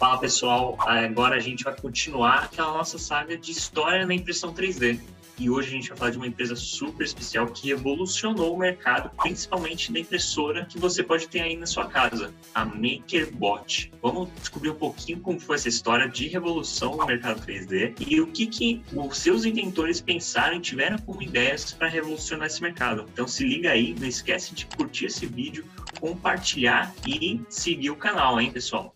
Fala pessoal, agora a gente vai continuar aquela nossa saga de história na impressão 3D. E hoje a gente vai falar de uma empresa super especial que revolucionou o mercado, principalmente da impressora que você pode ter aí na sua casa, a MakerBot. Vamos descobrir um pouquinho como foi essa história de revolução no mercado 3D e o que, que os seus inventores pensaram e tiveram como ideias para revolucionar esse mercado. Então se liga aí, não esquece de curtir esse vídeo, compartilhar e seguir o canal, hein, pessoal?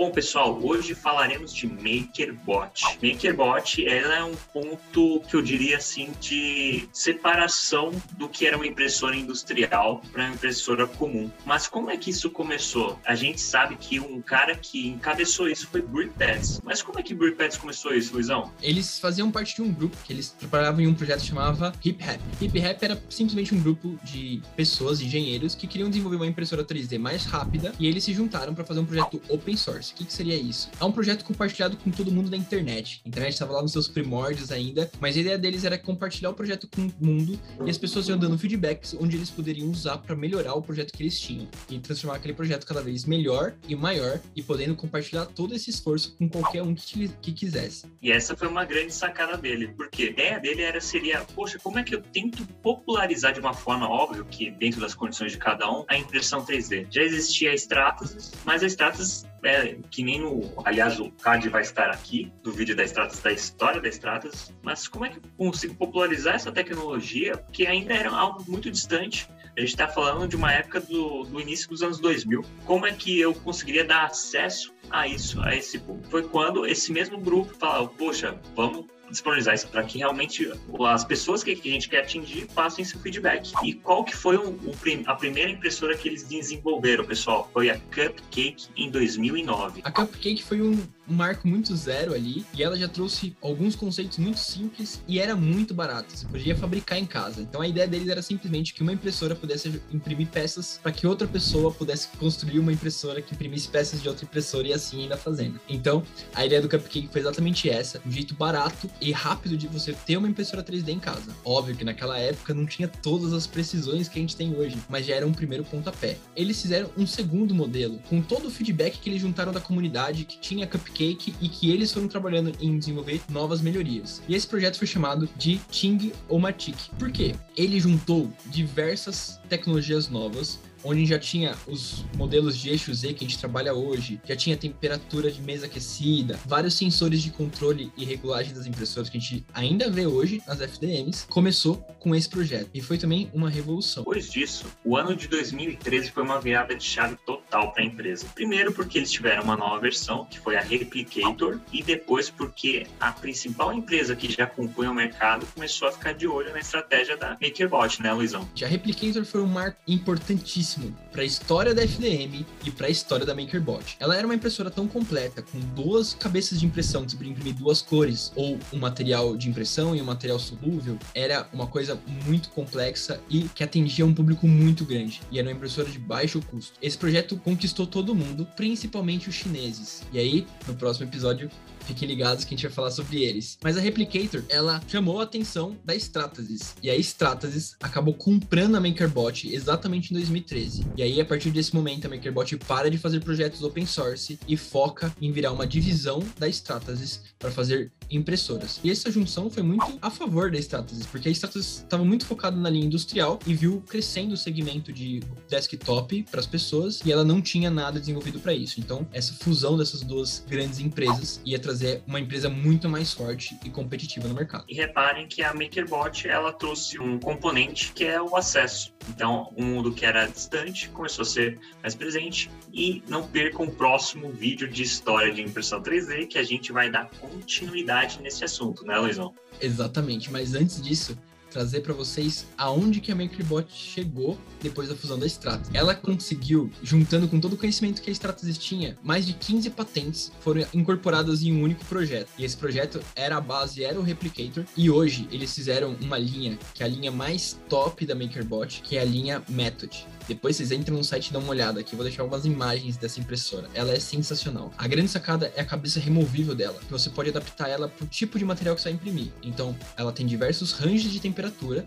Bom, pessoal, hoje falaremos de MakerBot. MakerBot ela é um ponto que eu diria assim de separação do que era uma impressora industrial para uma impressora comum. Mas como é que isso começou? A gente sabe que um cara que encabeçou isso foi BrickPads. Mas como é que BrickPads começou isso, Luizão? Eles faziam parte de um grupo que eles trabalhavam em um projeto que chamava Hip Hap. Hip Hap era simplesmente um grupo de pessoas, engenheiros, que queriam desenvolver uma impressora 3D mais rápida e eles se juntaram para fazer um projeto open source. O que, que seria isso? É um projeto compartilhado com todo mundo da internet. A internet estava lá nos seus primórdios ainda, mas a ideia deles era compartilhar o projeto com o mundo e as pessoas iam dando feedbacks onde eles poderiam usar para melhorar o projeto que eles tinham e transformar aquele projeto cada vez melhor e maior e podendo compartilhar todo esse esforço com qualquer um que, que quisesse. E essa foi uma grande sacada dele, porque a ideia dele era seria, poxa, como é que eu tento popularizar de uma forma óbvia que dentro das condições de cada um a impressão 3D? Já existia a Stratasys, mas a Stratasys é, que nem no. Aliás, o card vai estar aqui, do vídeo da Stratas, da história da Stratas. Mas como é que eu consigo popularizar essa tecnologia? Porque ainda era algo muito distante. A gente está falando de uma época do, do início dos anos 2000. Como é que eu conseguiria dar acesso a isso, a esse público? Foi quando esse mesmo grupo falou: poxa, vamos disponibilizar isso para que realmente as pessoas que a gente quer atingir passem seu feedback. E qual que foi o, o, a primeira impressora que eles desenvolveram, pessoal? Foi a Cupcake em 2009. A Cupcake foi um, um marco muito zero ali e ela já trouxe alguns conceitos muito simples e era muito barato. Você podia fabricar em casa. Então a ideia deles era simplesmente que uma impressora pudesse imprimir peças para que outra pessoa pudesse construir uma impressora que imprimisse peças de outra impressora e assim ainda fazendo. Então a ideia do Cupcake foi exatamente essa, um jeito barato e rápido de você ter uma impressora 3D em casa. Óbvio que naquela época não tinha todas as precisões que a gente tem hoje, mas já era um primeiro pontapé. Eles fizeram um segundo modelo, com todo o feedback que eles juntaram da comunidade, que tinha Cupcake e que eles foram trabalhando em desenvolver novas melhorias. E esse projeto foi chamado de Ting Omatic. Por quê? Ele juntou diversas tecnologias novas onde já tinha os modelos de eixo Z que a gente trabalha hoje, já tinha temperatura de mesa aquecida, vários sensores de controle e regulagem das impressoras que a gente ainda vê hoje nas FDMs, começou com esse projeto e foi também uma revolução. Depois disso, o ano de 2013 foi uma virada de chave total para a empresa. Primeiro porque eles tiveram uma nova versão, que foi a Replicator, e depois porque a principal empresa que já acompanha o mercado começou a ficar de olho na estratégia da MakerBot, né, Luizão? A Replicator foi um marco importantíssimo para a história da FDM e para a história da MakerBot. Ela era uma impressora tão completa, com duas cabeças de impressão que você podia imprimir duas cores, ou um material de impressão e um material solúvel, era uma coisa muito complexa e que atendia um público muito grande. E era uma impressora de baixo custo. Esse projeto conquistou todo mundo, principalmente os chineses. E aí, no próximo episódio, Fiquem ligados que a gente vai falar sobre eles. Mas a Replicator, ela chamou a atenção da Stratasys. E a Stratasys acabou comprando a MakerBot exatamente em 2013. E aí, a partir desse momento, a MakerBot para de fazer projetos open source e foca em virar uma divisão da Stratasys para fazer impressoras. E essa junção foi muito a favor da Stratasys, porque a Stratasys estava muito focada na linha industrial e viu crescendo o segmento de desktop para as pessoas e ela não tinha nada desenvolvido para isso. Então, essa fusão dessas duas grandes empresas ia trazer uma empresa muito mais forte e competitiva no mercado. E reparem que a MakerBot ela trouxe um componente que é o acesso. Então, um mundo que era distante começou a ser mais presente e não percam o próximo vídeo de história de impressão 3D que a gente vai dar continuidade nesse assunto, né, Luizão? Exatamente, mas antes disso, trazer para vocês aonde que a MakerBot chegou depois da fusão da Stratus. Ela conseguiu, juntando com todo o conhecimento que a Stratus tinha, mais de 15 patentes foram incorporadas em um único projeto. E esse projeto era a base, era o Replicator, e hoje eles fizeram uma linha, que é a linha mais top da MakerBot, que é a linha Method. Depois vocês entram no site e dão uma olhada aqui, vou deixar algumas imagens dessa impressora. Ela é sensacional. A grande sacada é a cabeça removível dela, que você pode adaptar ela para o tipo de material que você vai imprimir. Então, ela tem diversos ranges de temperatura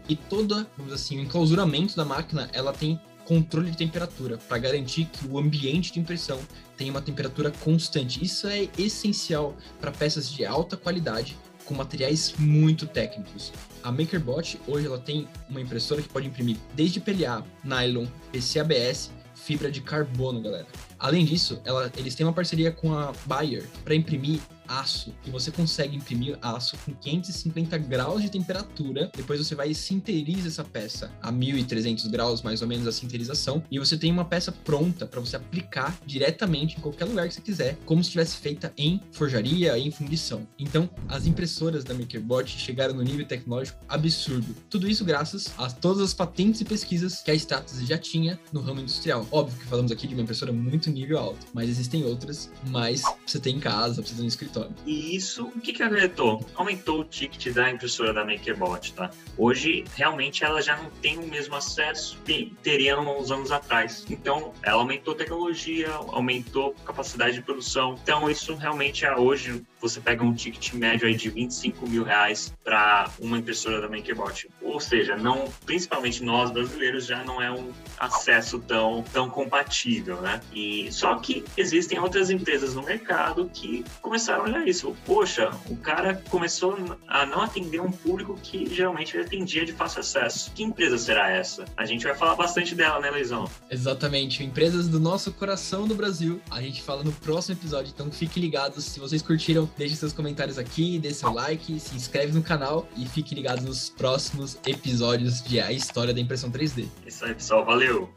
e toda, vamos assim, o enclausuramento da máquina, ela tem controle de temperatura para garantir que o ambiente de impressão tenha uma temperatura constante. Isso é essencial para peças de alta qualidade com materiais muito técnicos. A MakerBot hoje ela tem uma impressora que pode imprimir desde PLA, nylon, PCABS, fibra de carbono, galera. Além disso, ela, eles têm uma parceria com a Bayer para imprimir aço e você consegue imprimir aço com 550 graus de temperatura. Depois você vai e sinteriza essa peça a 1300 graus, mais ou menos a sinterização, e você tem uma peça pronta para você aplicar diretamente em qualquer lugar que você quiser, como se tivesse feita em forjaria, em fundição. Então, as impressoras da MakerBot chegaram no nível tecnológico absurdo. Tudo isso graças a todas as patentes e pesquisas que a Status já tinha no ramo industrial. Óbvio que falamos aqui de uma impressora muito nível alto, mas existem outras, mas você tem em casa, precisa no escritório e isso, o que, que acarretou? Aumentou o ticket da impressora da MakerBot, tá? Hoje, realmente, ela já não tem o mesmo acesso que teria uns anos atrás. Então, ela aumentou tecnologia, aumentou capacidade de produção. Então, isso realmente, é hoje, você pega um ticket médio aí de 25 mil reais para uma impressora da MakerBot. Ou seja, não, principalmente nós brasileiros, já não é um acesso tão, tão compatível, né? E só que existem outras empresas no mercado que começaram olha isso, poxa, o cara começou a não atender um público que geralmente ele atendia de fácil acesso. Que empresa será essa? A gente vai falar bastante dela, né, Leizão? Exatamente, empresas do nosso coração do Brasil. A gente fala no próximo episódio, então fiquem ligados. Se vocês curtiram, deixe seus comentários aqui, dê seu like, se inscreve no canal e fiquem ligados nos próximos episódios de A História da Impressão 3D. Isso aí, pessoal. Valeu!